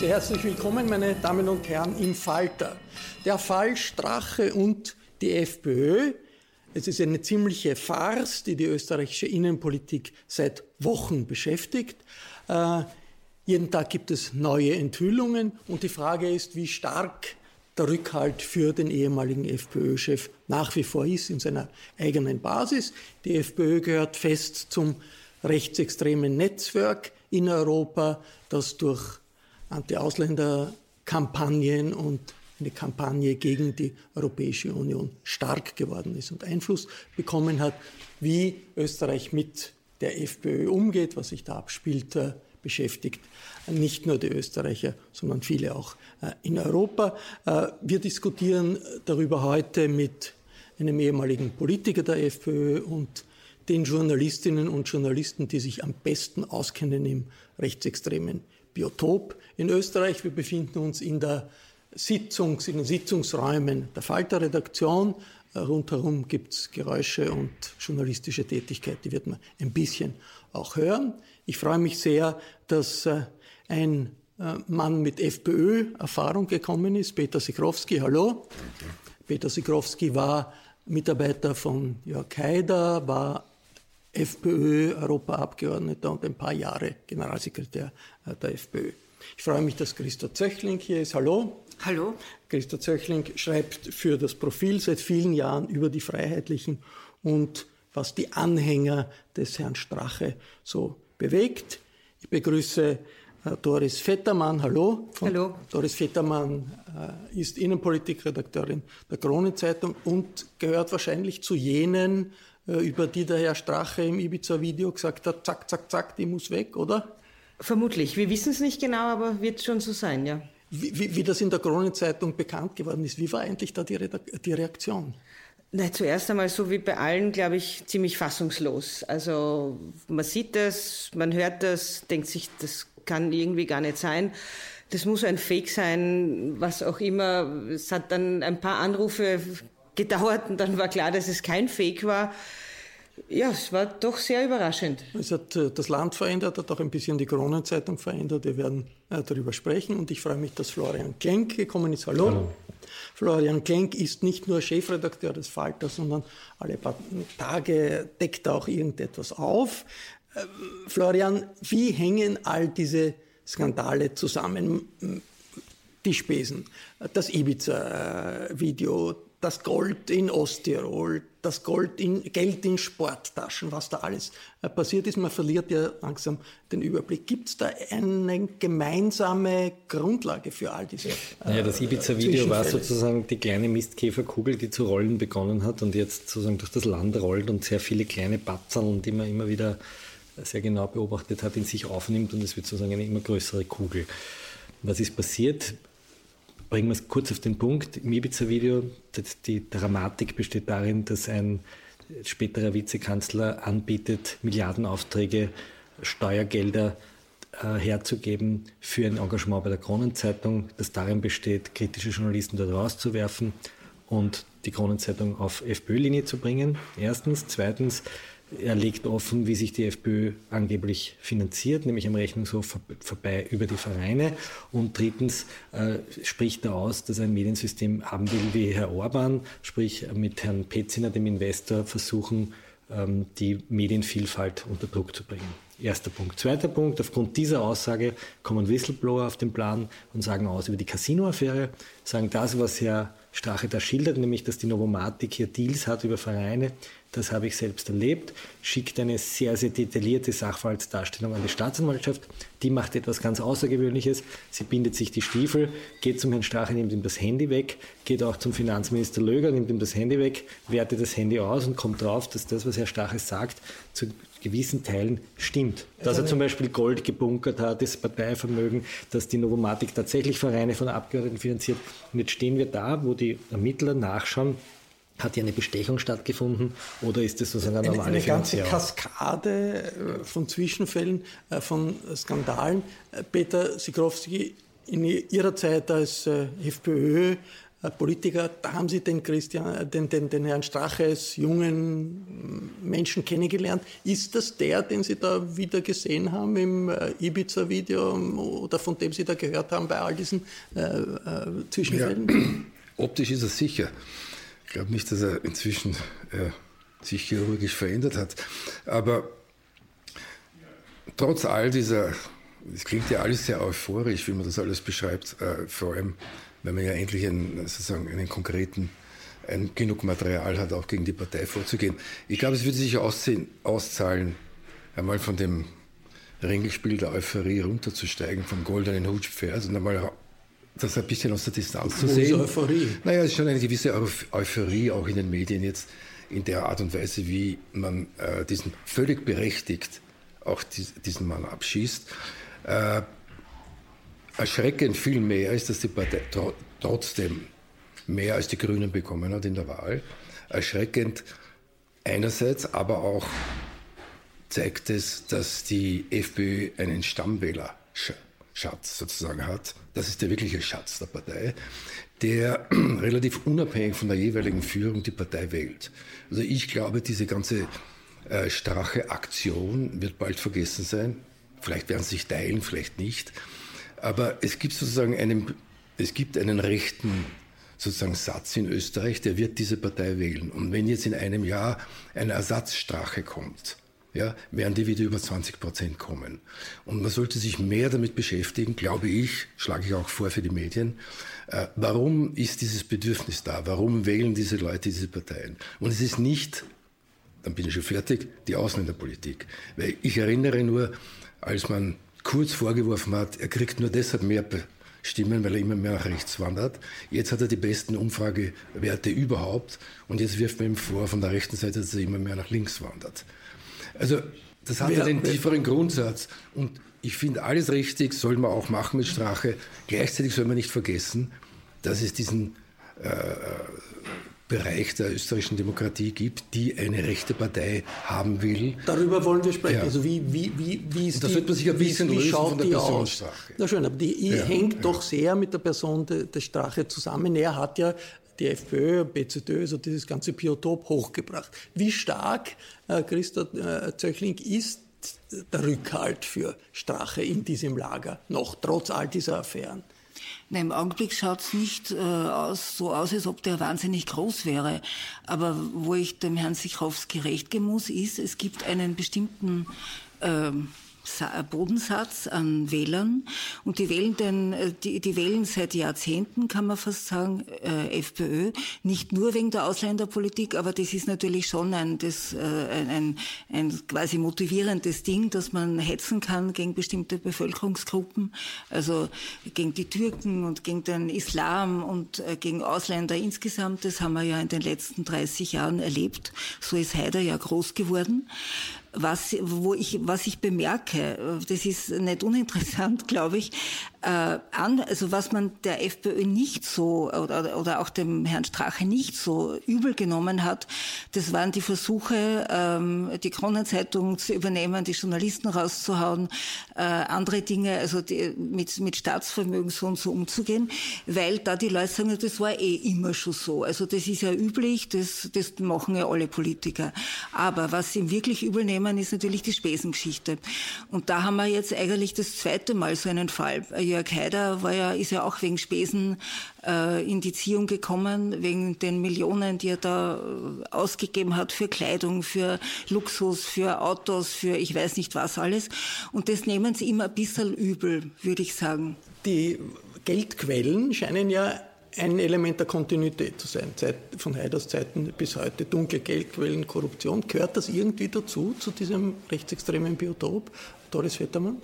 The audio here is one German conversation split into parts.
Sehr herzlich willkommen, meine Damen und Herren, im Falter. Der Fall Strache und die FPÖ. Es ist eine ziemliche Farce, die die österreichische Innenpolitik seit Wochen beschäftigt. Äh, jeden Tag gibt es neue Enthüllungen und die Frage ist, wie stark der Rückhalt für den ehemaligen FPÖ-Chef nach wie vor ist in seiner eigenen Basis. Die FPÖ gehört fest zum rechtsextremen Netzwerk in Europa, das durch Anti-Ausländer-Kampagnen und eine Kampagne gegen die Europäische Union stark geworden ist und Einfluss bekommen hat, wie Österreich mit der FPÖ umgeht, was sich da abspielt, äh, beschäftigt nicht nur die Österreicher, sondern viele auch äh, in Europa. Äh, wir diskutieren darüber heute mit einem ehemaligen Politiker der FPÖ und den Journalistinnen und Journalisten, die sich am besten auskennen im rechtsextremen Biotop in Österreich. Wir befinden uns in, der Sitzungs-, in den Sitzungsräumen der Falter-Redaktion. Rundherum gibt es Geräusche und journalistische Tätigkeit, die wird man ein bisschen auch hören. Ich freue mich sehr, dass äh, ein äh, Mann mit FPÖ-Erfahrung gekommen ist, Peter Sikrowski. Hallo. Peter Sikrowski war Mitarbeiter von Jörg Haider, war FPÖ-Europaabgeordneter und ein paar Jahre Generalsekretär äh, der FPÖ. Ich freue mich, dass Christa Zöchling hier ist. Hallo. Hallo. Christa Zöchling schreibt für das Profil seit vielen Jahren über die Freiheitlichen und was die Anhänger des Herrn Strache so bewegt. Ich begrüße äh, Doris Vettermann. Hallo. Hallo. Doris Vettermann äh, ist Innenpolitikredakteurin der Kronenzeitung und gehört wahrscheinlich zu jenen, über die der Herr Strache im Ibiza-Video gesagt hat, zack, zack, zack, die muss weg, oder? Vermutlich. Wir wissen es nicht genau, aber wird schon so sein, ja. Wie, wie, wie das in der Kronenzeitung bekannt geworden ist, wie war eigentlich da die, die Reaktion? Na, zuerst einmal so wie bei allen, glaube ich, ziemlich fassungslos. Also man sieht das, man hört das, denkt sich, das kann irgendwie gar nicht sein. Das muss ein Fake sein, was auch immer. Es hat dann ein paar Anrufe gedauert und dann war klar, dass es kein Fake war. Ja, es war doch sehr überraschend. Es hat äh, das Land verändert, hat auch ein bisschen die Kronenzeitung verändert. Wir werden äh, darüber sprechen und ich freue mich, dass Florian Klenk gekommen ist. Hallo. Hallo. Florian Klenk ist nicht nur Chefredakteur des Falters, sondern alle paar Tage deckt er auch irgendetwas auf. Äh, Florian, wie hängen all diese Skandale zusammen? Die Spesen, das Ibiza-Video, das Gold in Osttirol, das Gold in, Geld in Sporttaschen, was da alles äh, passiert ist. Man verliert ja langsam den Überblick. Gibt es da eine gemeinsame Grundlage für all diese? Äh, naja, das Ibiza-Video war sozusagen die kleine Mistkäferkugel, die zu rollen begonnen hat und jetzt sozusagen durch das Land rollt und sehr viele kleine Batzeln, die man immer wieder sehr genau beobachtet hat, in sich aufnimmt und es wird sozusagen eine immer größere Kugel. Was ist passiert? Bringen wir es kurz auf den Punkt. Im Ibiza-Video, die Dramatik besteht darin, dass ein späterer Vizekanzler anbietet, Milliardenaufträge, Steuergelder äh, herzugeben für ein Engagement bei der Kronenzeitung, das darin besteht, kritische Journalisten dort rauszuwerfen und die Kronenzeitung auf FPÖ-Linie zu bringen. Erstens. Zweitens, er legt offen, wie sich die FPÖ angeblich finanziert, nämlich am Rechnungshof vorbei über die Vereine. Und drittens äh, spricht er aus, dass er ein Mediensystem haben will wie Herr Orban, sprich mit Herrn Petziner, dem Investor, versuchen, ähm, die Medienvielfalt unter Druck zu bringen. Erster Punkt. Zweiter Punkt, aufgrund dieser Aussage kommen Whistleblower auf den Plan und sagen aus über die Casino-Affäre, sagen das, was Herr Strache da schildert, nämlich dass die Novomatic hier Deals hat über Vereine, das habe ich selbst erlebt, schickt eine sehr, sehr detaillierte Sachverhaltsdarstellung an die Staatsanwaltschaft. Die macht etwas ganz Außergewöhnliches. Sie bindet sich die Stiefel, geht zum Herrn Strache, nimmt ihm das Handy weg, geht auch zum Finanzminister Löger, nimmt ihm das Handy weg, wertet das Handy aus und kommt drauf, dass das, was Herr Strache sagt, zu gewissen Teilen stimmt. Dass er zum Beispiel Gold gebunkert hat, das Parteivermögen, dass die Novomatik tatsächlich Vereine von Abgeordneten finanziert. Und jetzt stehen wir da, wo die Ermittler nachschauen, hat hier eine Bestechung stattgefunden oder ist das sozusagen eine normale Eine, eine ganze Kaskade äh, von Zwischenfällen, äh, von Skandalen. Äh, Peter Sikorowski, in Ihrer Zeit als FPÖ Politiker, da haben Sie den, Christian, den, den, den Herrn Strache als jungen Menschen kennengelernt. Ist das der, den Sie da wieder gesehen haben im Ibiza-Video oder von dem Sie da gehört haben bei all diesen äh, Zwischenfällen? Ja, optisch ist er sicher. Ich glaube nicht, dass er inzwischen äh, sich chirurgisch verändert hat. Aber trotz all dieser, es klingt ja alles sehr euphorisch, wie man das alles beschreibt, äh, vor allem, wenn man ja endlich einen, sozusagen einen konkreten, ein genug Material hat, auch gegen die Partei vorzugehen. Ich glaube, es würde sich aussehen, auszahlen, einmal von dem Ringelspiel der Euphorie runterzusteigen, vom goldenen Hutpferd und einmal das ein bisschen aus der Distanz zu sehen. Euphorie. Naja, es ist schon eine gewisse Euphorie auch in den Medien jetzt in der Art und Weise, wie man äh, diesen völlig berechtigt auch dies, diesen Mann abschießt. Äh, erschreckend viel mehr ist, dass die Partei tro trotzdem mehr als die Grünen bekommen hat in der Wahl. Erschreckend einerseits, aber auch zeigt es, dass die FPÖ einen Stammwähler Schatz sozusagen hat, das ist der wirkliche Schatz der Partei, der relativ unabhängig von der jeweiligen Führung die Partei wählt. Also ich glaube, diese ganze äh, strache Aktion wird bald vergessen sein. Vielleicht werden sie sich teilen, vielleicht nicht. Aber es gibt sozusagen einen, es gibt einen rechten sozusagen Satz in Österreich, der wird diese Partei wählen. Und wenn jetzt in einem Jahr eine Ersatzstrache kommt, ja, werden die wieder über 20 Prozent kommen. Und man sollte sich mehr damit beschäftigen, glaube ich, schlage ich auch vor für die Medien, äh, warum ist dieses Bedürfnis da? Warum wählen diese Leute diese Parteien? Und es ist nicht, dann bin ich schon fertig, die Ausländerpolitik. Weil ich erinnere nur, als man kurz vorgeworfen hat, er kriegt nur deshalb mehr Stimmen, weil er immer mehr nach rechts wandert. Jetzt hat er die besten Umfragewerte überhaupt und jetzt wirft man ihm vor von der rechten Seite, dass er immer mehr nach links wandert. Also das hat ja den tieferen Grundsatz. Und ich finde, alles richtig soll man auch machen mit Strache. Gleichzeitig soll man nicht vergessen, dass es diesen äh, Bereich der österreichischen Demokratie gibt, die eine rechte Partei haben will. Darüber wollen wir sprechen. Ja. Also wie, wie, wie, wie ist das die, wird man sich ein bisschen wie, wie lösen von der Personenstrache. Na schön, aber die ja, hängt ja. doch sehr mit der Person der Strache zusammen. Er hat ja die FPÖ, BZÖ, so dieses ganze Biotop hochgebracht. Wie stark, äh, Christa äh, Zöchling, ist der Rückhalt für Strache in diesem Lager noch, trotz all dieser Affären? Nein, Im Augenblick schaut es nicht äh, aus, so aus, als ob der wahnsinnig groß wäre. Aber wo ich dem Herrn Sichowski recht geben muss, ist, es gibt einen bestimmten äh, Bodensatz an Wählern und die wählen den, äh, die, die wählen seit Jahrzehnten, kann man fast sagen, äh, FPÖ. Nicht nur wegen der Ausländerpolitik, aber das ist natürlich schon ein, das, äh, ein, ein quasi motivierendes Ding, dass man hetzen kann gegen bestimmte Bevölkerungsgruppen, also gegen die Türken und gegen den Islam und äh, gegen Ausländer insgesamt. Das haben wir ja in den letzten 30 Jahren erlebt. So ist Haider ja groß geworden was, wo ich, was ich bemerke, das ist nicht uninteressant, glaube ich, äh, also was man der FPÖ nicht so oder, oder auch dem Herrn Strache nicht so übel genommen hat, das waren die Versuche, ähm, die Kronenzeitung zu übernehmen, die Journalisten rauszuhauen, äh, andere Dinge, also die, mit, mit Staatsvermögen so und so umzugehen, weil da die Leute sagen, das war eh immer schon so. Also das ist ja üblich, das, das machen ja alle Politiker. Aber was sie wirklich übel nehmen, ist natürlich die Spesengeschichte. Und da haben wir jetzt eigentlich das zweite Mal so einen Fall Jörg Haider war ja, ist ja auch wegen Spesen äh, in die Ziehung gekommen, wegen den Millionen, die er da äh, ausgegeben hat für Kleidung, für Luxus, für Autos, für ich weiß nicht was alles. Und das nehmen sie immer ein bisschen übel, würde ich sagen. Die Geldquellen scheinen ja ein Element der Kontinuität zu sein. Zeit, von Haiders Zeiten bis heute dunkle Geldquellen, Korruption. Gehört das irgendwie dazu, zu diesem rechtsextremen Biotop? Doris Vettermann?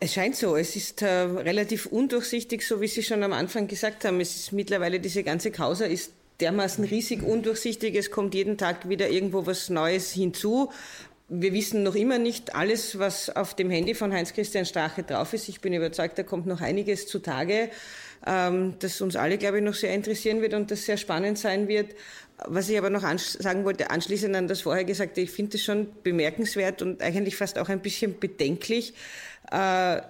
Es scheint so. Es ist äh, relativ undurchsichtig, so wie Sie schon am Anfang gesagt haben. Es ist mittlerweile diese ganze Causa ist dermaßen riesig undurchsichtig. Es kommt jeden Tag wieder irgendwo was Neues hinzu. Wir wissen noch immer nicht alles, was auf dem Handy von Heinz-Christian Strache drauf ist. Ich bin überzeugt, da kommt noch einiges zutage, ähm, das uns alle, glaube ich, noch sehr interessieren wird und das sehr spannend sein wird. Was ich aber noch sagen wollte, anschließend an das vorher Gesagte, ich finde es schon bemerkenswert und eigentlich fast auch ein bisschen bedenklich, äh,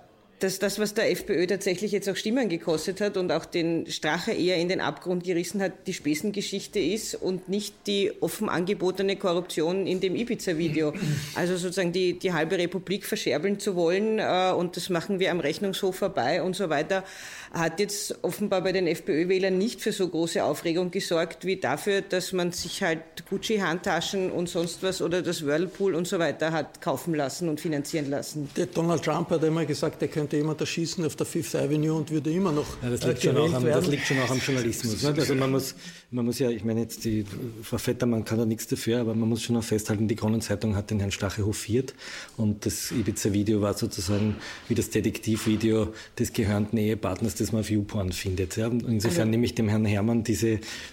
dass das, was der FPÖ tatsächlich jetzt auch Stimmen gekostet hat und auch den Strache eher in den Abgrund gerissen hat, die Spesengeschichte ist und nicht die offen angebotene Korruption in dem Ibiza-Video. Also sozusagen die, die halbe Republik verscherbeln zu wollen äh, und das machen wir am Rechnungshof vorbei und so weiter, hat jetzt offenbar bei den FPÖ-Wählern nicht für so große Aufregung gesorgt wie dafür, dass man sich halt Gucci-Handtaschen und sonst was oder das Whirlpool und so weiter hat kaufen lassen und finanzieren lassen. Der Donald Trump hat einmal gesagt, er könnte jemand erschießen auf der Fifth Avenue und würde immer noch ja, das, liegt äh, am, das, liegt schon auch am, Journalismus. Ne? Also man muss, man muss ja, ich meine jetzt, die Frau Vettermann kann da nichts dafür, aber man muss schon auch festhalten, die Kronenzeitung hat den Herrn Stache hofiert und das Ibiza-Video war sozusagen wie das Detektivvideo des gehörnten Ehepartners das man auf YouPorn findet. Ja. Insofern also, nehme ich dem Herrn Herrmann diese,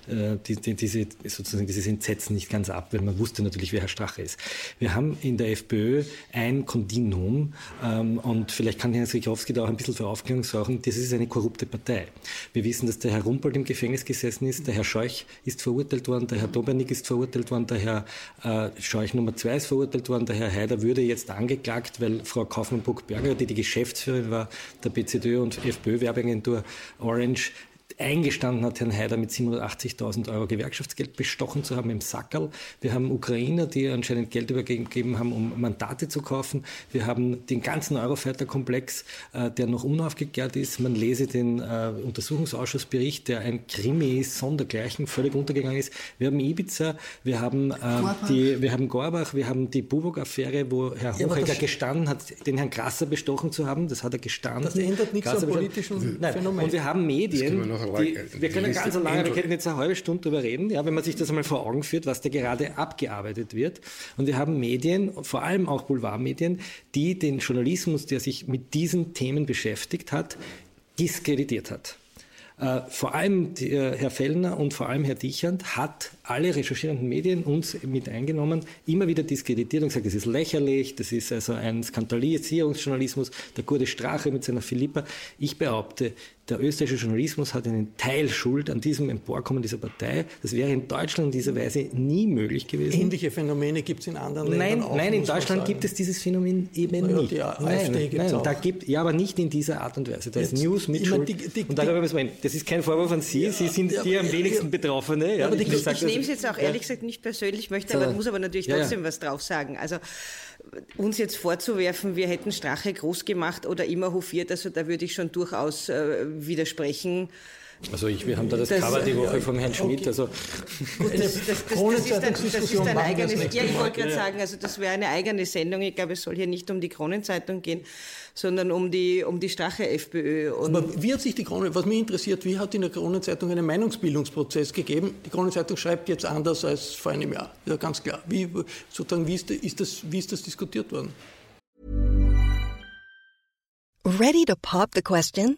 äh, die, die, diese, sozusagen dieses Entsetzen nicht ganz ab, weil man wusste natürlich, wer Herr Strache ist. Wir haben in der FPÖ ein Kontinuum ähm, und vielleicht kann Herr Sikowski da auch ein bisschen für Aufklärung sorgen, das ist eine korrupte Partei. Wir wissen, dass der Herr Rumpold im Gefängnis gesessen ist, der Herr Scheuch ist verurteilt worden, der Herr Dobernik ist verurteilt worden, der Herr äh, Scheuch Nummer zwei ist verurteilt worden, der Herr Haider würde jetzt angeklagt, weil Frau Kaufmann-Buck-Berger, die die Geschäftsführerin war der BZÖ und FPÖ-Werbeagentur, Agentur Orange eingestanden hat, Herrn Haider mit 780.000 Euro Gewerkschaftsgeld bestochen zu haben im Sackerl. Wir haben Ukrainer, die anscheinend Geld übergeben haben, um Mandate zu kaufen. Wir haben den ganzen Eurofighter-Komplex, äh, der noch unaufgeklärt ist. Man lese den äh, Untersuchungsausschussbericht, der ein Krimi ist, sondergleichen, völlig untergegangen ist. Wir haben Ibiza, wir haben, äh, die, wir haben Gorbach, wir haben die Bubok-Affäre, wo Herr Hochegger ja, gestanden hat, den Herrn Grasser bestochen zu haben. Das hat er gestanden. Das ändert nichts am politischen Nein. Phänomen. Und wir haben Medien, die, wir können ganz so lange, wir können jetzt eine halbe Stunde darüber reden, ja, wenn man sich das einmal vor Augen führt, was da gerade abgearbeitet wird. Und wir haben Medien, vor allem auch Boulevardmedien, die den Journalismus, der sich mit diesen Themen beschäftigt hat, diskreditiert hat. Äh, vor allem äh, Herr Fellner und vor allem Herr Dichand hat alle recherchierenden Medien uns mit eingenommen, immer wieder diskreditiert und gesagt, das ist lächerlich, das ist also ein Skandalisierungsjournalismus, der gute Strache mit seiner Philippa. Ich behaupte, der österreichische Journalismus hat einen Teil Schuld an diesem Emporkommen dieser Partei. Das wäre in Deutschland in dieser Weise nie möglich gewesen. Ähnliche Phänomene gibt es in anderen nein, Ländern auch. Nein, in Deutschland gibt es dieses Phänomen eben naja, nicht. Die AfD nein, nein, da gibt, ja, aber nicht in dieser Art und Weise. Da ist News mit Schuld. Die, die, und darüber müssen wir Das ist kein Vorwurf an Sie. Ja, Sie sind ja, die am wenigsten ja, Betroffene. Ja, ich, ich, ich nehme es jetzt auch ehrlich gesagt nicht persönlich, möchte aber, muss aber natürlich trotzdem was drauf sagen. Also uns jetzt vorzuwerfen, wir hätten Strache groß gemacht oder immer hofiert, also da würde ich schon durchaus äh, widersprechen. Also ich, wir haben da das, das Cover die Woche ja, vom Herrn Schmidt. Okay. Also Gut, das, das, das, das, ist ein, das ist ein eigenes, ja, ich wollte gerade sagen, also das wäre eine eigene Sendung. Ich glaube, es soll hier nicht um die Kronenzeitung gehen, sondern um die, um die Strache-FPÖ. Aber wie hat sich die Krone, was mich interessiert, wie hat in der Kronenzeitung einen Meinungsbildungsprozess gegeben? Die Kronenzeitung schreibt jetzt anders als vor einem Jahr, ja ganz klar. Wie, sozusagen, wie, ist, ist das, wie ist das diskutiert worden? Ready to pop the question?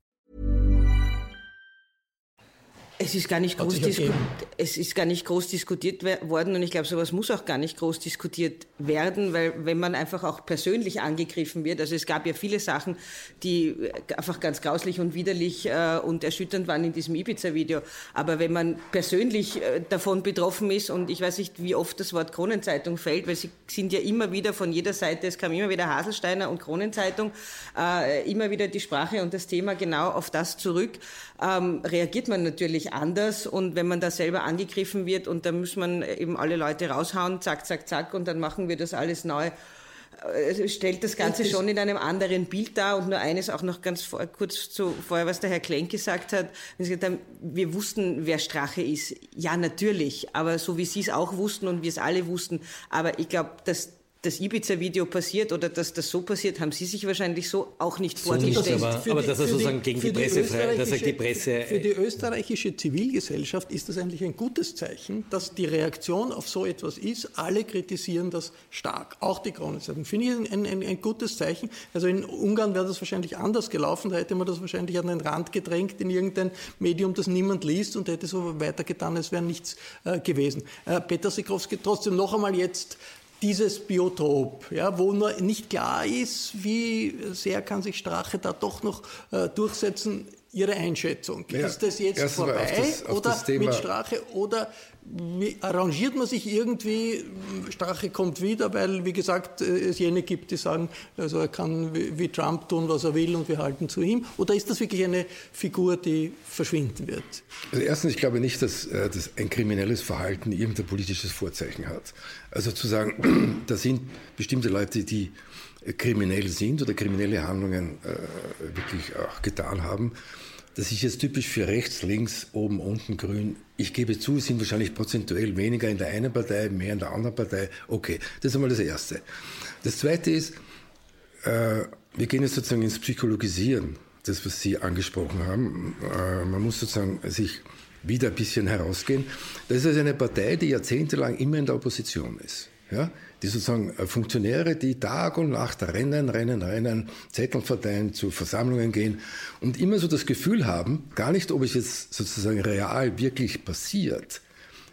Es ist, gar nicht groß es ist gar nicht groß diskutiert worden und ich glaube, sowas muss auch gar nicht groß diskutiert werden, weil wenn man einfach auch persönlich angegriffen wird, also es gab ja viele Sachen, die einfach ganz grauslich und widerlich äh, und erschütternd waren in diesem Ibiza-Video, aber wenn man persönlich äh, davon betroffen ist und ich weiß nicht, wie oft das Wort Kronenzeitung fällt, weil sie sind ja immer wieder von jeder Seite, es kam immer wieder Haselsteiner und Kronenzeitung, äh, immer wieder die Sprache und das Thema genau auf das zurück, ähm, reagiert man natürlich anders und wenn man da selber angegriffen wird und da muss man eben alle Leute raushauen, zack, zack, zack und dann machen wir das alles neu äh, stellt das Ganze schon in einem anderen Bild dar. Und nur eines auch noch ganz vor, kurz zu vorher, was der Herr Klenk gesagt hat. Wir wussten, wer Strache ist. Ja, natürlich. Aber so wie Sie es auch wussten und wir es alle wussten. Aber ich glaube, dass das Ibiza-Video passiert oder dass das so passiert, haben Sie sich wahrscheinlich so auch nicht so vorgestellt. Nicht, aber, aber dass er sozusagen gegen die Presse frei, dass er die Presse. Für die österreichische Zivilgesellschaft ist das eigentlich ein gutes Zeichen, dass die Reaktion auf so etwas ist. Alle kritisieren das stark, auch die Kronenzeitung. Finde ich ein, ein, ein, gutes Zeichen. Also in Ungarn wäre das wahrscheinlich anders gelaufen. Da hätte man das wahrscheinlich an den Rand gedrängt in irgendein Medium, das niemand liest und hätte so weitergetan, als wäre nichts äh, gewesen. Äh, Peter Sikowski, trotzdem noch einmal jetzt dieses Biotop, ja, wo nur nicht klar ist, wie sehr kann sich Strache da doch noch äh, durchsetzen. Ihre Einschätzung. Ja, ist das jetzt vorbei das, oder mit Strache oder arrangiert man sich irgendwie, Strache kommt wieder, weil, wie gesagt, es jene gibt, die sagen, also er kann wie Trump tun, was er will und wir halten zu ihm? Oder ist das wirklich eine Figur, die verschwinden wird? Also erstens, ich glaube nicht, dass, äh, dass ein kriminelles Verhalten irgendein politisches Vorzeichen hat. Also zu sagen, da sind bestimmte Leute, die kriminell sind oder kriminelle Handlungen äh, wirklich auch getan haben, das ist jetzt typisch für rechts, links, oben, unten, grün. Ich gebe zu, es sind wahrscheinlich prozentuell weniger in der einen Partei, mehr in der anderen Partei. Okay, das ist einmal das Erste. Das Zweite ist, äh, wir gehen jetzt sozusagen ins Psychologisieren, das, was Sie angesprochen haben. Äh, man muss sozusagen sich wieder ein bisschen herausgehen. Das ist also eine Partei, die jahrzehntelang immer in der Opposition ist. Ja? die sozusagen äh, Funktionäre, die Tag und Nacht rennen, rennen, rennen, Zettel verteilen, zu Versammlungen gehen und immer so das Gefühl haben, gar nicht, ob es jetzt sozusagen real wirklich passiert.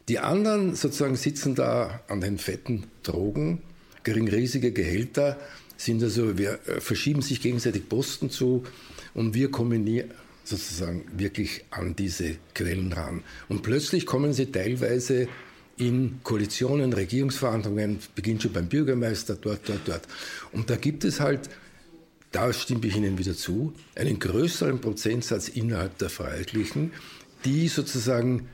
Die anderen sozusagen sitzen da an den fetten Drogen, geringriesige Gehälter, sind also, wir äh, verschieben sich gegenseitig Posten zu und wir kommen nie sozusagen wirklich an diese Quellen ran. Und plötzlich kommen sie teilweise in Koalitionen, Regierungsverhandlungen, beginnt schon beim Bürgermeister, dort, dort, dort. Und da gibt es halt, da stimme ich Ihnen wieder zu, einen größeren Prozentsatz innerhalb der Freiheitlichen, die sozusagen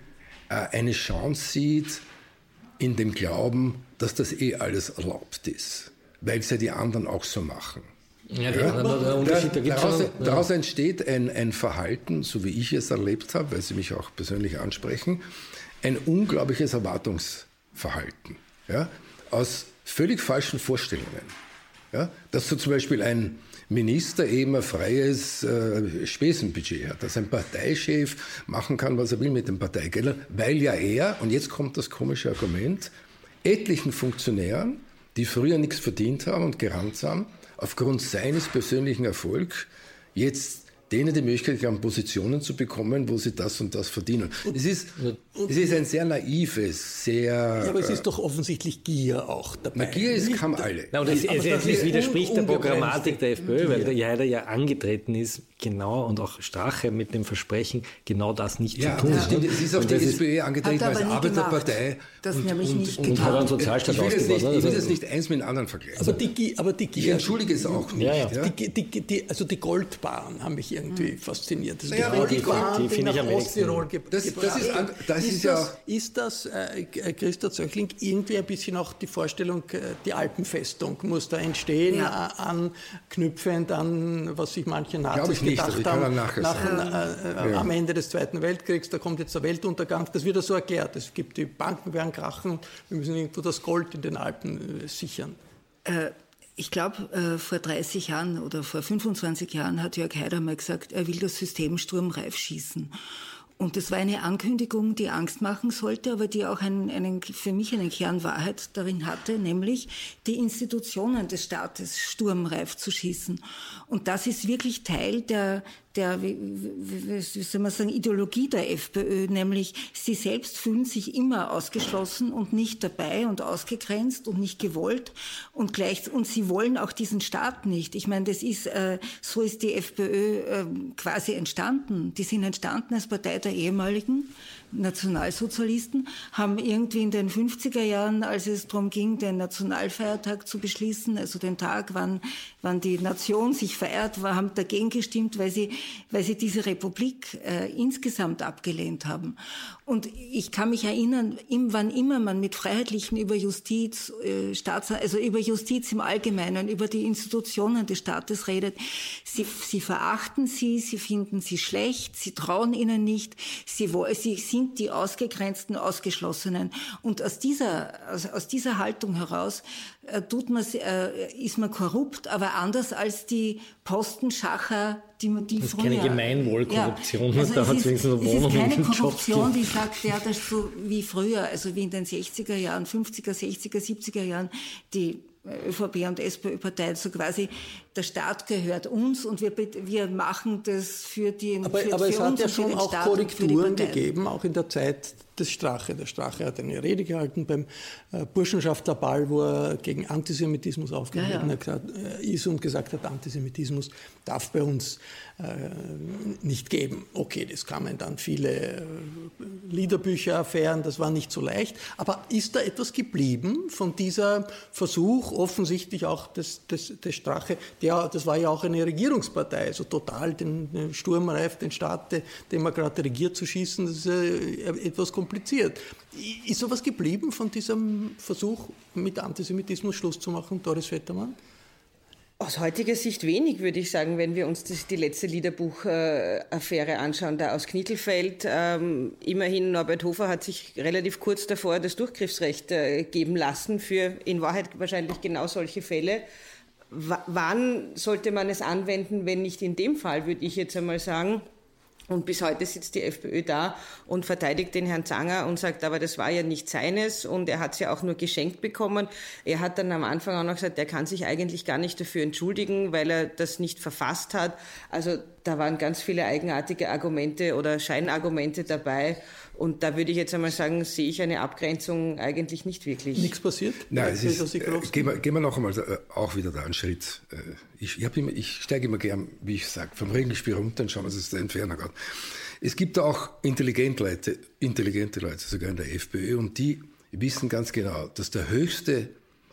äh, eine Chance sieht in dem Glauben, dass das eh alles erlaubt ist, weil es ja die anderen auch so machen. Ja, ja. Da, daraus, daraus, entsteht ein, ein Verhalten, so wie ich es erlebt habe, weil Sie mich auch persönlich ansprechen, ein unglaubliches Erwartungsverhalten ja, aus völlig falschen Vorstellungen. Ja, dass so zum Beispiel ein Minister eben ein freies äh, Spesenbudget hat, dass ein Parteichef machen kann, was er will mit dem Parteigeldern, weil ja er, und jetzt kommt das komische Argument, etlichen Funktionären, die früher nichts verdient haben und gerannt haben, aufgrund seines persönlichen Erfolgs jetzt denen die Möglichkeit haben, Positionen zu bekommen, wo sie das und das verdienen. Und, es, ist, und, es ist ein sehr naives, sehr... Ja, aber es ist doch offensichtlich Gier auch dabei. Na, Gier ist, kam alle. Na, und es, es, es, es widerspricht der Programmatik der FPÖ, weil der Jaider ja angetreten ist, genau, und auch Strache mit dem Versprechen, genau das nicht ja, zu tun. Ja, stimmt. Es ist auch die SPÖ angetreten als Arbeiterpartei. Das und, nämlich nicht und, und hat einen Sozialstaat ich will, aufgebaut. Nicht, ich will das nicht eins mit dem anderen vergleichen. Aber die, aber die ich entschuldige es auch nicht. Ja, ja. Die, die, die, also die Goldbahn haben mich irgendwie fasziniert. Das naja, die, die, Goldbahn, die, die finde ich am Osttirol das, das, ist, das ist, ist ja... Das, ist das, äh, Christa Zöchling, irgendwie ein bisschen auch die Vorstellung, äh, die Alpenfestung muss da entstehen, ja. äh, anknüpfend an, was sich manche Nazis gedacht nicht, haben, nach, äh, ja. am Ende des Zweiten Weltkriegs, da kommt jetzt der Weltuntergang, das wird ja so erklärt. Es gibt die Banken werden krachen, wir müssen irgendwo das Gold in den Alpen äh, sichern. Äh, ich glaube, äh, vor 30 Jahren oder vor 25 Jahren hat Jörg Haider mal gesagt, er will das System sturmreif schießen. Und das war eine Ankündigung, die Angst machen sollte, aber die auch einen, einen, für mich einen Kern Wahrheit darin hatte, nämlich die Institutionen des Staates sturmreif zu schießen. Und das ist wirklich Teil der, der, wie, wie, wie soll man sagen, Ideologie der FPÖ, nämlich sie selbst fühlen sich immer ausgeschlossen und nicht dabei und ausgegrenzt und nicht gewollt und gleich, und sie wollen auch diesen Staat nicht. Ich meine, das ist, äh, so ist die FPÖ äh, quasi entstanden. Die sind entstanden als Partei der ehemaligen Nationalsozialisten haben irgendwie in den 50er Jahren, als es darum ging, den Nationalfeiertag zu beschließen, also den Tag, wann, wann die Nation sich verehrt war, haben dagegen gestimmt, weil sie, weil sie diese Republik äh, insgesamt abgelehnt haben. Und ich kann mich erinnern, wann immer man mit Freiheitlichen über Justiz, äh, Staats, also über Justiz im Allgemeinen, über die Institutionen des Staates redet, sie, sie verachten sie, sie finden sie schlecht, sie trauen ihnen nicht, sie, sie sind die Ausgegrenzten, Ausgeschlossenen. Und aus dieser, aus, aus dieser Haltung heraus äh, tut man, äh, ist man korrupt, aber anders als die Postenschacher, die man die das ist keine Gemeinwohlkorruption, ja, also da hat es wenigstens eine Wohnung Es ist keine Korruption, die sagt, ja, das so wie früher, also wie in den 60er Jahren, 50er, 60er, 70er Jahren, die ÖVP und SPÖ-Partei, so quasi, der Staat gehört uns und wir, wir machen das für die Aber, für, aber für es hat ja schon auch Staat Korrekturen gegeben, auch in der Zeit des Strache. Der Strache hat eine Rede gehalten beim äh, Burschenschaftlerball, wo er gegen Antisemitismus aufgetreten ja, ja. äh, ist und gesagt hat, Antisemitismus darf bei uns äh, nicht geben. Okay, das kamen dann viele äh, Liederbücher-Affären, das war nicht so leicht. Aber ist da etwas geblieben von dieser Versuch, offensichtlich auch des, des, des Strache, der, das war ja auch eine Regierungspartei, also total den, den Sturmreif, den Staat, den man gerade regiert, zu schießen, das ist äh, etwas kompliziert. Ist sowas geblieben von diesem Versuch, mit Antisemitismus Schluss zu machen, Doris Vettermann? Aus heutiger Sicht wenig, würde ich sagen, wenn wir uns die letzte Liederbuch-Affäre anschauen, da aus Knittelfeld. Ähm, immerhin, Norbert Hofer hat sich relativ kurz davor das Durchgriffsrecht äh, geben lassen für in Wahrheit wahrscheinlich genau solche Fälle. Wann sollte man es anwenden, wenn nicht in dem Fall, würde ich jetzt einmal sagen. Und bis heute sitzt die FPÖ da und verteidigt den Herrn Zanger und sagt, aber das war ja nicht seines und er hat es ja auch nur geschenkt bekommen. Er hat dann am Anfang auch noch gesagt, er kann sich eigentlich gar nicht dafür entschuldigen, weil er das nicht verfasst hat. Also da waren ganz viele eigenartige Argumente oder Scheinargumente dabei. Und da würde ich jetzt einmal sagen, sehe ich eine Abgrenzung eigentlich nicht wirklich. Nichts passiert? Nein, es ist, äh, gehen, wir, gehen wir noch einmal äh, auch wieder da einen Schritt. Äh, ich, ich, immer, ich steige immer gern, wie ich sage, vom Regenspiel runter und schauen, was es der Entferner geht. Es gibt auch intelligente Leute, intelligente Leute, sogar in der FPÖ, und die wissen ganz genau, dass der höchste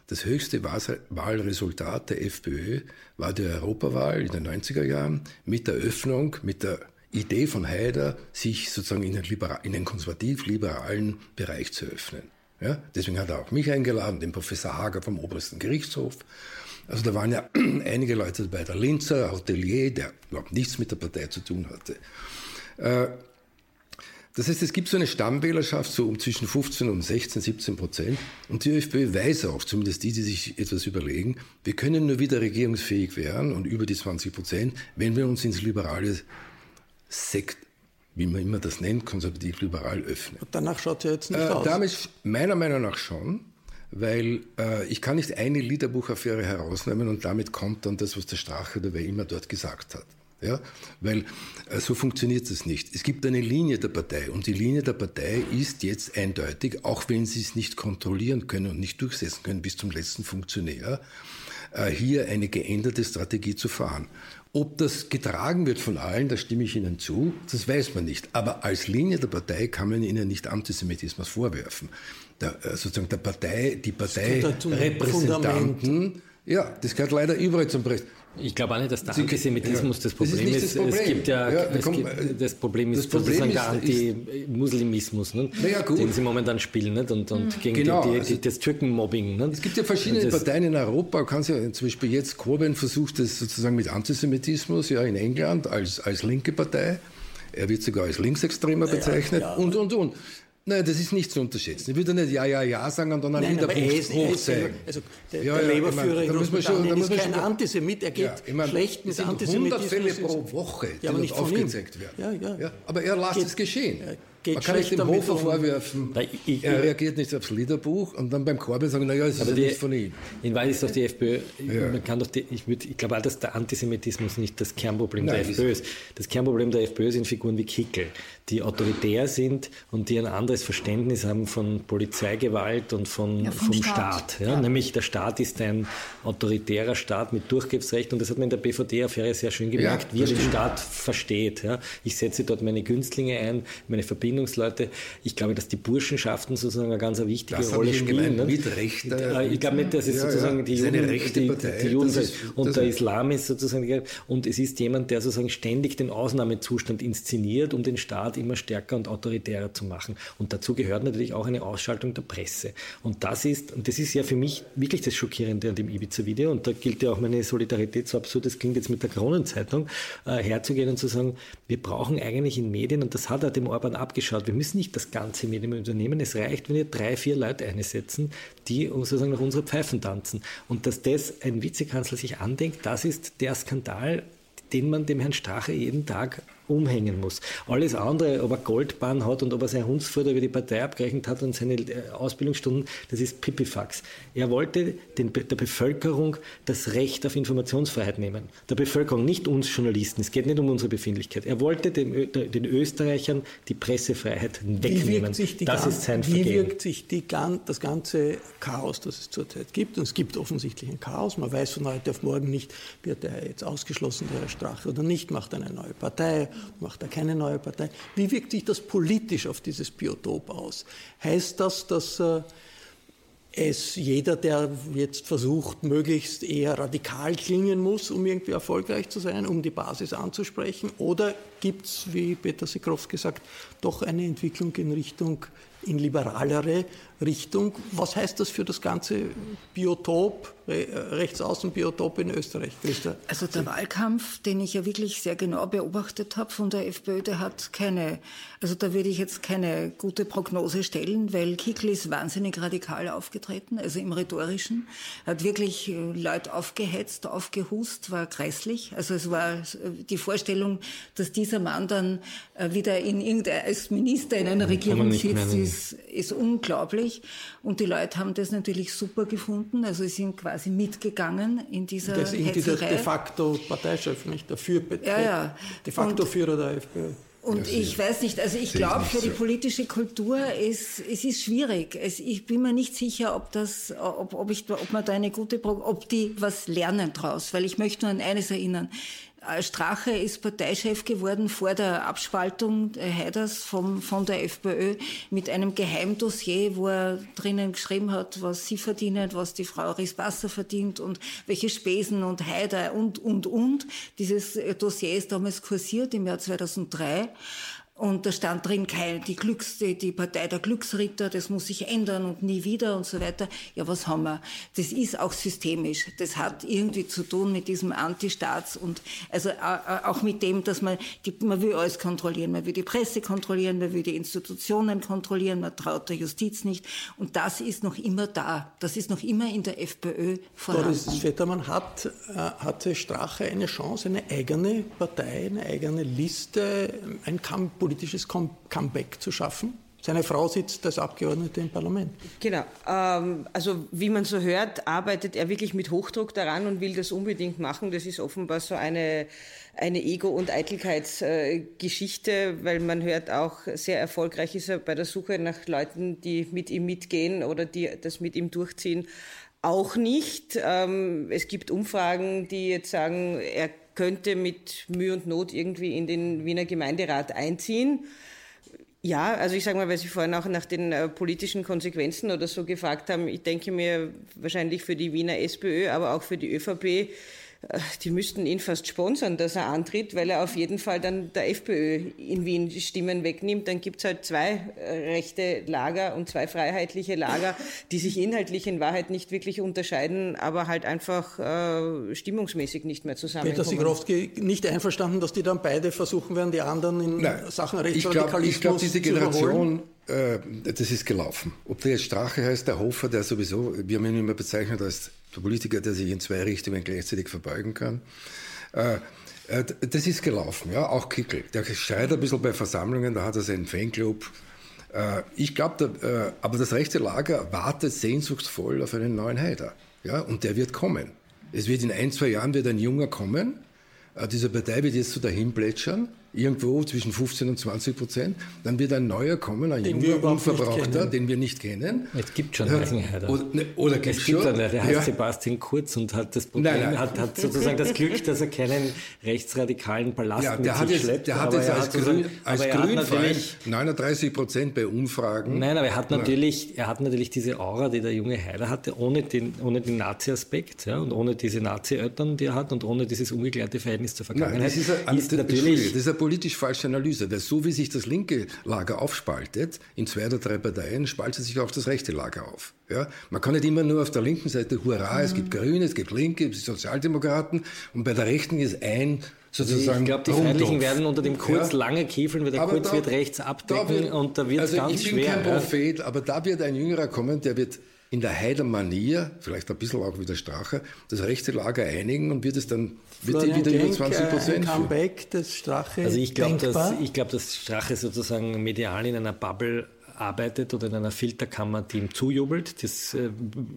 das höchste Wahlresultat der FPÖ war die Europawahl in den 90er Jahren mit der Öffnung, mit der Idee von Haider, sich sozusagen in den, in den konservativ-liberalen Bereich zu öffnen. Ja, deswegen hat er auch mich eingeladen, den Professor Hager vom Obersten Gerichtshof. Also da waren ja einige Leute dabei, der Linzer, Hotelier, der überhaupt nichts mit der Partei zu tun hatte. Äh, das heißt, es gibt so eine Stammwählerschaft so um zwischen 15 und 16, 17 Prozent. Und die ÖFPÖ weiß auch, zumindest die, die sich etwas überlegen, wir können nur wieder regierungsfähig werden und über die 20 Prozent, wenn wir uns ins liberale Sekt, wie man immer das nennt, konservativ-liberal öffnen. Und danach schaut es jetzt nicht äh, aus. Damit meiner Meinung nach schon, weil äh, ich kann nicht eine Liederbuchaffäre herausnehmen und damit kommt dann das, was der Strache oder wer immer dort gesagt hat. Ja? Weil äh, so funktioniert es nicht. Es gibt eine Linie der Partei und die Linie der Partei ist jetzt eindeutig, auch wenn sie es nicht kontrollieren können und nicht durchsetzen können bis zum letzten Funktionär, hier eine geänderte Strategie zu fahren. Ob das getragen wird von allen, da stimme ich Ihnen zu, das weiß man nicht. Aber als Linie der Partei kann man Ihnen nicht Antisemitismus vorwerfen. Der, äh, sozusagen der Partei, die Parteirepräsentanten, ja, das gehört leider überall zum Preis. Ich glaube auch nicht, dass der Antisemitismus ja, das Problem das ist. ist. Das Problem. Es gibt ja, ja es gibt, das Problem ist das Problem sozusagen der Anti-Muslimismus, ne? ja, den sie momentan spielen nicht? und, und mhm. gegen genau, die, die, also, das Türkenmobbing. Nicht? Es gibt ja verschiedene das, Parteien in Europa. Kann ja, zum Beispiel jetzt Corbyn versucht das sozusagen mit Antisemitismus ja in England als, als linke Partei. Er wird sogar als Linksextremer bezeichnet und, und, und. Nein, das ist nicht zu unterschätzen. Ich würde nicht Ja, Ja, Ja sagen und dann einen Hintergrund hochzeigen. Also der, ja, der ja, Labour-Führer in Großbritannien ist kein Antisemit, er geht ja, ich mein, schlecht mit Antisemitismus. 100 Fälle pro Woche, die ja, nicht aufgezeigt werden. Ja, ja. Ja, aber er lässt es geschehen. Geht Man kann nicht dem Hofer vorwerfen, Nein, ich, er reagiert nicht aufs Liederbuch und dann beim Corbyn sagen, naja, es ist ja nicht von ihm. In Wahrheit ist doch die FPÖ, ja. man kann doch die, ich, würd, ich glaube auch, dass der Antisemitismus nicht das Kernproblem Nein, der FPÖ ist. Das Kernproblem der FPÖ sind Figuren wie Kickel, die autoritär sind und die ein anderes Verständnis haben von Polizeigewalt und von, ja, vom, vom, Staat. Staat ja? Nämlich der Staat ist ein autoritärer Staat mit Durchgriffsrecht und das hat man in der BVD-Affäre sehr schön gemerkt, wie er den Staat versteht. Ich setze dort meine Günstlinge ein, meine Verbindungsleute. Ich glaube, dass die Burschenschaften sozusagen eine ganz wichtige das Rolle spielen. Ne? Mit Recht. Ich glaube nicht, dass es sozusagen die Juden, die, die, Juden ist, und der Islam ist sozusagen, und es ist jemand, der sozusagen ständig den Ausnahmezustand inszeniert, um den Staat immer stärker und autoritärer zu machen. Und dazu gehört natürlich auch eine Ausschaltung der Presse. Und das ist, und das ist ja für mich wirklich das Schockierende an dem Ibiza-Video, und da gilt ja auch meine Solidarität, so absurd das klingt jetzt mit der Kronenzeitung, äh, herzugehen und zu sagen, wir brauchen eigentlich in Medien, und das hat er dem Orban abgeschlossen, geschaut. Wir müssen nicht das ganze Medium übernehmen. Es reicht, wenn wir drei, vier Leute einsetzen, die sozusagen nach unserer Pfeifen tanzen. Und dass das ein Vizekanzler sich andenkt, das ist der Skandal, den man dem Herrn Strache jeden Tag umhängen muss. Alles andere, ob er Goldbahn hat und ob er sein Hundsfutter über die Partei abgerechnet hat und seine äh, Ausbildungsstunden, das ist Pipifax. Er wollte den, der Bevölkerung das Recht auf Informationsfreiheit nehmen. Der Bevölkerung, nicht uns Journalisten. Es geht nicht um unsere Befindlichkeit. Er wollte den, den Österreichern die Pressefreiheit wegnehmen. das ist sein Wie Vergehen. wirkt sich die, das ganze Chaos, das es zurzeit gibt? Und es gibt offensichtlich ein Chaos. Man weiß von heute auf morgen nicht, wird er jetzt ausgeschlossen, der Herr Strache oder nicht, macht er eine neue Partei macht er keine neue Partei. Wie wirkt sich das politisch auf dieses Biotop aus? Heißt das, dass äh, es jeder, der jetzt versucht, möglichst eher radikal klingen muss, um irgendwie erfolgreich zu sein, um die Basis anzusprechen? Oder gibt es, wie Peter Sikrowski gesagt, doch eine Entwicklung in Richtung, in liberalere Richtung? Was heißt das für das ganze Biotop Rechtsaußenbiotop in Österreich. Christa. Also der Wahlkampf, den ich ja wirklich sehr genau beobachtet habe von der FPÖ, der hat keine, also da würde ich jetzt keine gute Prognose stellen, weil Kickl ist wahnsinnig radikal aufgetreten, also im Rhetorischen, hat wirklich äh, Leute aufgehetzt, aufgehust, war kreislich. Also es war äh, die Vorstellung, dass dieser Mann dann äh, wieder in irgendein, als Minister in einer Regierung sitzt, ist, ist unglaublich. Und die Leute haben das natürlich super gefunden. Also sie sind quasi mitgegangen in dieser Das ist dieser de facto Parteichef, nicht der Für ja, ja. de facto Führer der FPÖ. Und ich weiß nicht, also ich glaube, für die politische Kultur ist es ist schwierig. Es, ich bin mir nicht sicher, ob das, ob, ob ich, ob man da eine gute, ob die was lernen draus, weil ich möchte nur an eines erinnern. Strache ist Parteichef geworden vor der Abspaltung Heiders vom, von der FPÖ mit einem Geheimdossier, wo er drinnen geschrieben hat, was sie verdienen, was die Frau Rieswasser verdient und welche Spesen und Haider und, und, und. Dieses Dossier ist damals kursiert im Jahr 2003. Und da stand drin, kein, die, Glücks, die, die Partei der Glücksritter, das muss sich ändern und nie wieder und so weiter. Ja, was haben wir? Das ist auch systemisch. Das hat irgendwie zu tun mit diesem Antistaats und also auch mit dem, dass man, die, man will alles kontrollieren. Man will die Presse kontrollieren, man will die Institutionen kontrollieren, man traut der Justiz nicht. Und das ist noch immer da. Das ist noch immer in der FPÖ vorhanden. Boris Vettermann hat, äh, hatte Strache eine Chance, eine eigene Partei, eine eigene Liste, ein Kampf politisches Comeback zu schaffen? Seine Frau sitzt als Abgeordnete im Parlament. Genau. Ähm, also wie man so hört, arbeitet er wirklich mit Hochdruck daran und will das unbedingt machen. Das ist offenbar so eine, eine Ego- und Eitelkeitsgeschichte, weil man hört auch, sehr erfolgreich ist er bei der Suche nach Leuten, die mit ihm mitgehen oder die das mit ihm durchziehen. Auch nicht. Ähm, es gibt Umfragen, die jetzt sagen, er könnte mit Mühe und Not irgendwie in den Wiener Gemeinderat einziehen. Ja, also ich sage mal, weil Sie vorhin auch nach den äh, politischen Konsequenzen oder so gefragt haben, ich denke mir wahrscheinlich für die Wiener SPÖ, aber auch für die ÖVP die müssten ihn fast sponsern, dass er antritt, weil er auf jeden Fall dann der FPÖ in Wien Stimmen wegnimmt. Dann gibt es halt zwei äh, rechte Lager und zwei freiheitliche Lager, die sich inhaltlich in Wahrheit nicht wirklich unterscheiden, aber halt einfach äh, stimmungsmäßig nicht mehr zusammenkommen. Peter Sigrowski nicht einverstanden, dass die dann beide versuchen werden, die anderen in Nein, Sachen Rechtsradikalismus Ich glaube, glaub, diese Generation äh, das ist gelaufen. Ob der jetzt Strache heißt, der Hofer, der sowieso, wir haben ihn immer bezeichnet als Politiker, der sich in zwei Richtungen gleichzeitig verbeugen kann. Äh, äh, das ist gelaufen, ja, auch Kickel. Der schreit ein bisschen bei Versammlungen, da hat er seinen Fanclub. Äh, ich glaube, aber das rechte Lager wartet sehnsuchtsvoll auf einen neuen Haider. Ja, und der wird kommen. Es wird in ein, zwei Jahren wird ein Junger kommen. Diese Partei wird jetzt so dahin plätschern irgendwo zwischen 15 und 20 Prozent. Dann wird ein neuer kommen, ein den junger, unverbrauchter, den wir nicht kennen. Es gibt schon einen Oder, ne, oder gibt es gibt schon? Einen, der heißt ja. Sebastian Kurz und hat das Problem, nein, nein. Hat, hat sozusagen das Glück, dass er keinen rechtsradikalen Ballast ja, der mit hat sich jetzt, schleppt. Der hat jetzt als, Grün, als Grünfreund 39 Prozent bei Umfragen. Nein, aber er hat natürlich, er hat natürlich diese Aura, die der junge Heiler hatte, ohne den, ohne den Nazi-Aspekt ja, und ohne diese Nazi-Eltern, die er hat und ohne dieses ungeklärte Verhältnis zur Vergangenheit. Nein, das ist, ein, ist natürlich, das ist politisch falsche Analyse, weil so wie sich das linke Lager aufspaltet, in zwei oder drei Parteien, spaltet sich auch das rechte Lager auf. Ja? Man kann nicht immer nur auf der linken Seite, hurra, mhm. es gibt Grüne, es gibt Linke, es gibt Sozialdemokraten und bei der rechten ist ein sozusagen. Ich glaube, die Freiheitlichen werden unter dem Kurz ja. lange kiefeln, weil der aber Kurz da, wird rechts abdecken wird, und da wird es also ganz schwer. Ich bin kein Prophet, aber da wird ein Jüngerer kommen, der wird in der Heider-Manier, vielleicht ein bisschen auch wieder Strache, das rechte Lager einigen und wird es dann wird Florian wieder über 20 Prozent. Comeback des Strache. Also ich glaube, dass, ich glaub, dass Strache sozusagen medial in einer Bubble arbeitet oder in einer Filterkammer, die ihm zujubelt. Das äh,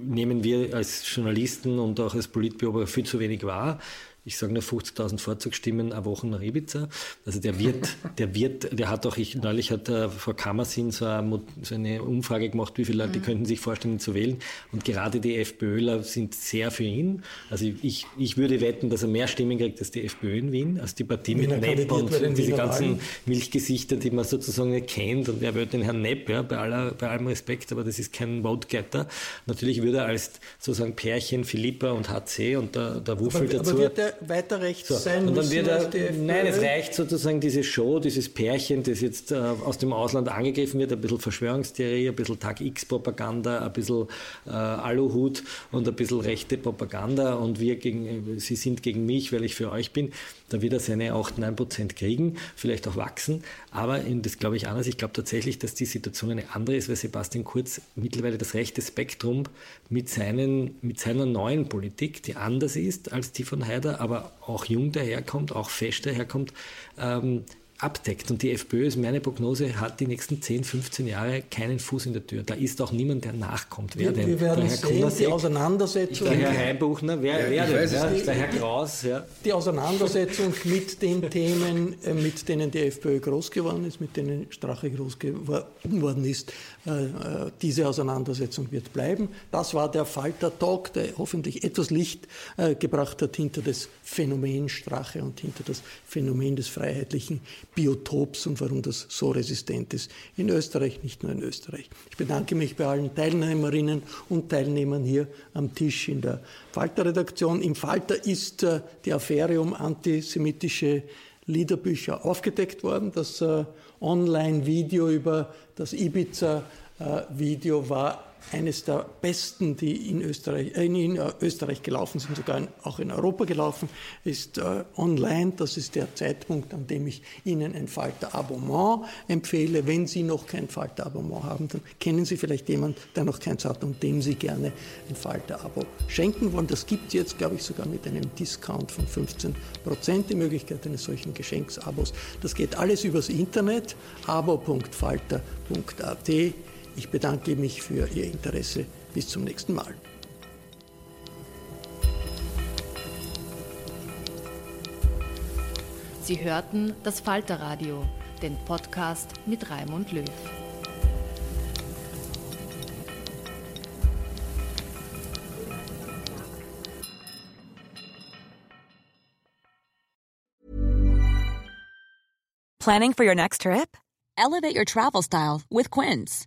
nehmen wir als Journalisten und auch als Politbeobachter viel zu wenig wahr ich sage nur 50.000 Vorzugsstimmen eine Woche nach Ibiza. Also der wird, der wird, der hat auch, ich, neulich hat der Frau Kammersin so eine, so eine Umfrage gemacht, wie viele Leute mhm. könnten sich vorstellen, ihn zu wählen. Und gerade die FPÖler sind sehr für ihn. Also ich, ich würde wetten, dass er mehr Stimmen kriegt als die FPÖ in Wien, als die Partie mit Nepp und diese ganzen Milchgesichter, die man sozusagen nicht kennt. Und wer wird den Herrn Nepp, ja, bei, aller, bei allem Respekt, aber das ist kein Vote-Getter. Natürlich würde er als sozusagen Pärchen Philippa und HC und der, der Wuffel aber, dazu. Aber weiter rechts so, sein und dann wird er, Nein, es reicht sozusagen diese Show, dieses Pärchen, das jetzt äh, aus dem Ausland angegriffen wird, ein bisschen Verschwörungstheorie, ein bisschen Tag X-Propaganda, ein bisschen äh, Aluhut und ein bisschen rechte Propaganda und wir gegen, sie sind gegen mich, weil ich für euch bin. Da wird er seine 8, 9 Prozent kriegen, vielleicht auch wachsen. Aber in, das glaube ich anders. Ich glaube tatsächlich, dass die Situation eine andere ist, weil Sebastian Kurz mittlerweile das rechte Spektrum mit, seinen, mit seiner neuen Politik, die anders ist als die von Haider, aber auch jung daherkommt, auch fest daherkommt, ähm, abdeckt. Und die FPÖ, ist meine Prognose, hat die nächsten 10, 15 Jahre keinen Fuß in der Tür. Da ist auch niemand, der nachkommt. Wer wir, denn? Wir werden der Herr sehen, Kunasek, die Auseinandersetzung. Der Herr Heimbuchner, wer, ja, wer denn? Ja, der Herr Kraus. Ja. Die Auseinandersetzung mit den Themen, äh, mit denen die FPÖ groß geworden ist, mit denen Strache groß geworden ist, diese Auseinandersetzung wird bleiben. Das war der Falter-Talk, der hoffentlich etwas Licht gebracht hat hinter das Phänomen Strache und hinter das Phänomen des freiheitlichen Biotops und warum das so resistent ist in Österreich, nicht nur in Österreich. Ich bedanke mich bei allen Teilnehmerinnen und Teilnehmern hier am Tisch in der Falter-Redaktion. Im Falter ist äh, die Affäre um antisemitische Liederbücher aufgedeckt worden. Das äh, Online-Video über das Ibiza-Video war eines der besten, die in Österreich, äh, in Österreich gelaufen sind, sogar in, auch in Europa gelaufen, ist äh, online. Das ist der Zeitpunkt, an dem ich Ihnen ein Falter-Abonnement empfehle. Wenn Sie noch kein Falter-Abonnement haben, dann kennen Sie vielleicht jemanden, der noch keins hat und dem Sie gerne ein Falter-Abo schenken wollen. Das gibt es jetzt, glaube ich, sogar mit einem Discount von 15 Prozent, die Möglichkeit eines solchen Geschenksabos. Das geht alles übers Internet, abo.falter.at. Ich bedanke mich für Ihr Interesse. Bis zum nächsten Mal. Sie hörten das Falterradio, den Podcast mit Raimund Löw. Planning for your next trip? Elevate your travel style with Quince.